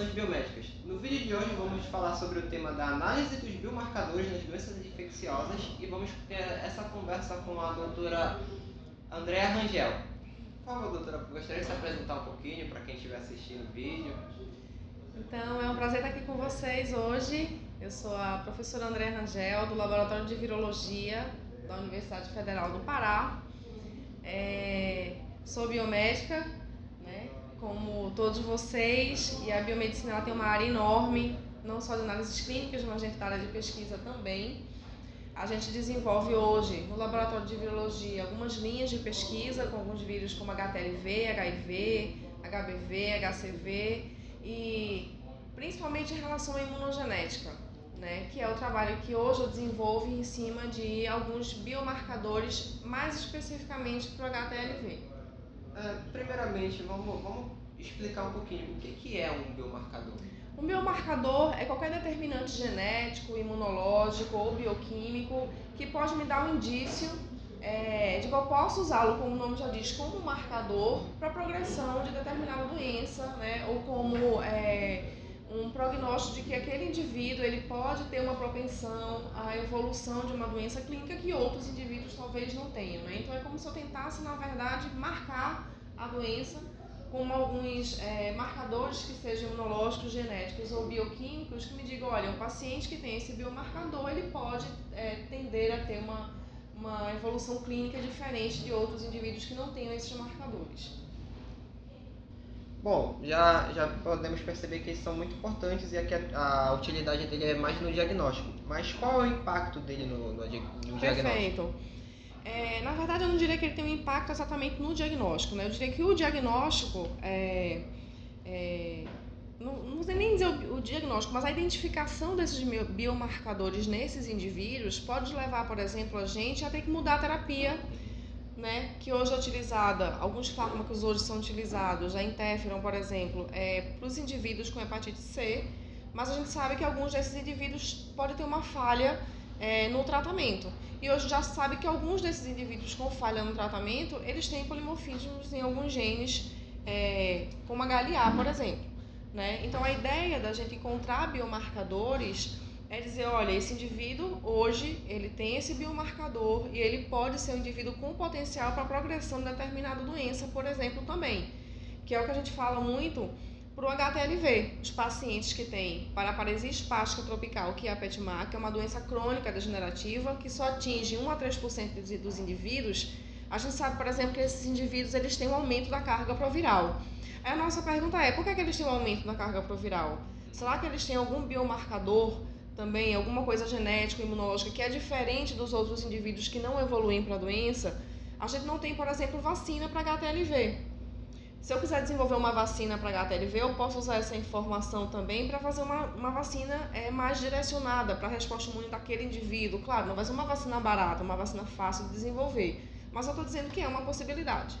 biomédicas. No vídeo de hoje vamos falar sobre o tema da análise dos biomarcadores nas doenças infecciosas e vamos ter essa conversa com a doutora Andréa Rangel. Por favor, doutora, gostaria de se apresentar um pouquinho para quem estiver assistindo o vídeo. Então, é um prazer estar aqui com vocês hoje. Eu sou a professora Andréa Rangel, do Laboratório de Virologia da Universidade Federal do Pará. É, sou biomédica? Como todos vocês, e a biomedicina tem uma área enorme, não só de análises clínicas, mas dentro da área de pesquisa também. A gente desenvolve hoje, no laboratório de virologia, algumas linhas de pesquisa com alguns vírus como HTLV, HIV, HBV, HCV e principalmente em relação à imunogenética, né, que é o trabalho que hoje eu desenvolvo em cima de alguns biomarcadores, mais especificamente para o HTLV. Uh, primeiramente, vamos, vamos explicar um pouquinho o que, que é um biomarcador. Um biomarcador é qualquer determinante genético, imunológico ou bioquímico que pode me dar um indício é, de que eu posso usá-lo, como o nome já diz, como marcador para progressão de determinada doença, né? ou como é, um prognóstico de que aquele indivíduo ele pode ter uma propensão à evolução de uma doença clínica que outros indivíduos talvez não tenham. Né? Então é como se eu tentasse, na verdade, marcar a doença com alguns é, marcadores que sejam imunológicos, genéticos ou bioquímicos que me digam, olha, um paciente que tem esse biomarcador, ele pode é, tender a ter uma, uma evolução clínica diferente de outros indivíduos que não tenham esses marcadores. Bom, já, já podemos perceber que eles são muito importantes e a, a utilidade dele é mais no diagnóstico. Mas qual é o impacto dele no, no, no diagnóstico? Perfeito. É, na verdade, eu não diria que ele tem um impacto exatamente no diagnóstico. Né? Eu diria que o diagnóstico, é, é, não, não sei nem dizer o, o, diagnóstico, mas a identificação desses biomarcadores nesses indivíduos pode levar, por exemplo, a gente a ter que mudar a terapia né, que hoje é utilizada, alguns fármacos hoje são utilizados, a interferon, por exemplo, é, para os indivíduos com hepatite C, mas a gente sabe que alguns desses indivíduos podem ter uma falha é, no tratamento. E hoje já sabe que alguns desses indivíduos com falha no tratamento, eles têm polimorfismos em alguns genes, é, como a HLA, por exemplo. Né? Então a ideia da gente encontrar biomarcadores é dizer, olha, esse indivíduo hoje ele tem esse biomarcador e ele pode ser um indivíduo com potencial para progressão de determinada doença, por exemplo, também, que é o que a gente fala muito para o HTLV, os pacientes que têm paraparesia espástica tropical, que é a PETMA, que é uma doença crônica degenerativa que só atinge 1 a 3% dos indivíduos, a gente sabe, por exemplo, que esses indivíduos eles têm um aumento da carga proviral. Aí a nossa pergunta é, por que, é que eles têm um aumento da carga proviral? Será que eles têm algum biomarcador também alguma coisa genética, imunológica, que é diferente dos outros indivíduos que não evoluem para a doença, a gente não tem, por exemplo, vacina para HTLV. Se eu quiser desenvolver uma vacina para HTLV, eu posso usar essa informação também para fazer uma, uma vacina é, mais direcionada para a resposta imune daquele indivíduo. Claro, não vai ser uma vacina barata, uma vacina fácil de desenvolver, mas eu estou dizendo que é uma possibilidade.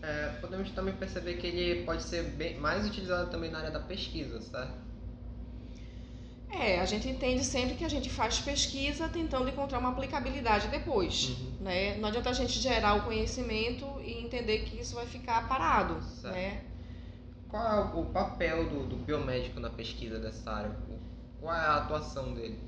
É, podemos também perceber que ele pode ser bem, mais utilizado também na área da pesquisa, certo? É, a gente entende sempre que a gente faz pesquisa tentando encontrar uma aplicabilidade depois. Uhum. Né? Não adianta a gente gerar o conhecimento e entender que isso vai ficar parado. Certo. Né? Qual é o papel do, do biomédico na pesquisa dessa área? Qual é a atuação dele?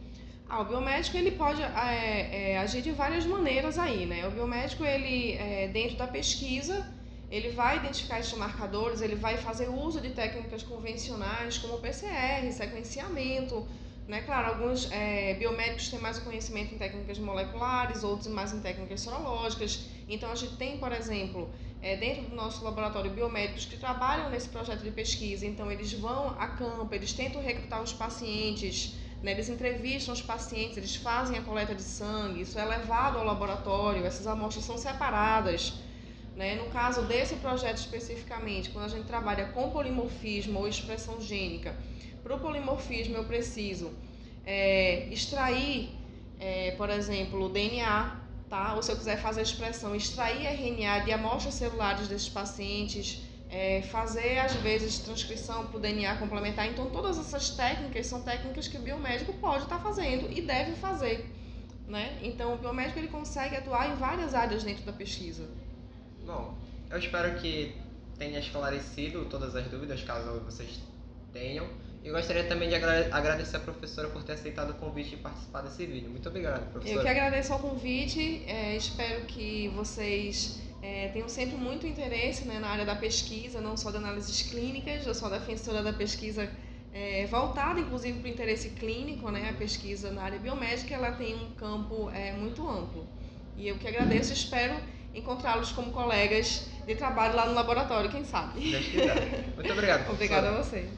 Ah, o biomédico ele pode é, é, agir de várias maneiras aí, né? O biomédico ele é, dentro da pesquisa ele vai identificar esses marcadores, ele vai fazer uso de técnicas convencionais como PCR, sequenciamento. Né? Claro, alguns é, biomédicos têm mais conhecimento em técnicas moleculares, outros mais em técnicas sorológicas. Então, a gente tem, por exemplo, é, dentro do nosso laboratório, biomédicos que trabalham nesse projeto de pesquisa. Então, eles vão a campo, eles tentam recrutar os pacientes, né? eles entrevistam os pacientes, eles fazem a coleta de sangue, isso é levado ao laboratório, essas amostras são separadas né? No caso desse projeto especificamente, quando a gente trabalha com polimorfismo ou expressão gênica, para o polimorfismo eu preciso é, extrair, é, por exemplo, o DNA, tá? ou se eu quiser fazer a expressão, extrair RNA de amostras celulares desses pacientes, é, fazer às vezes transcrição para o DNA complementar. Então, todas essas técnicas são técnicas que o biomédico pode estar tá fazendo e deve fazer. Né? Então, o biomédico ele consegue atuar em várias áreas dentro da pesquisa. Eu espero que tenha esclarecido todas as dúvidas, caso vocês tenham. E gostaria também de agradecer a professora por ter aceitado o convite de participar desse vídeo. Muito obrigado, professora. Eu que agradeço ao convite. É, espero que vocês é, tenham sempre muito interesse né, na área da pesquisa, não só de análises clínicas. Eu sou defensora da pesquisa é, voltada, inclusive, para o interesse clínico. Né, a pesquisa na área biomédica ela tem um campo é, muito amplo. E eu que agradeço e espero encontrá-los como colegas de trabalho lá no laboratório, quem sabe. Muito obrigado. Obrigada a você.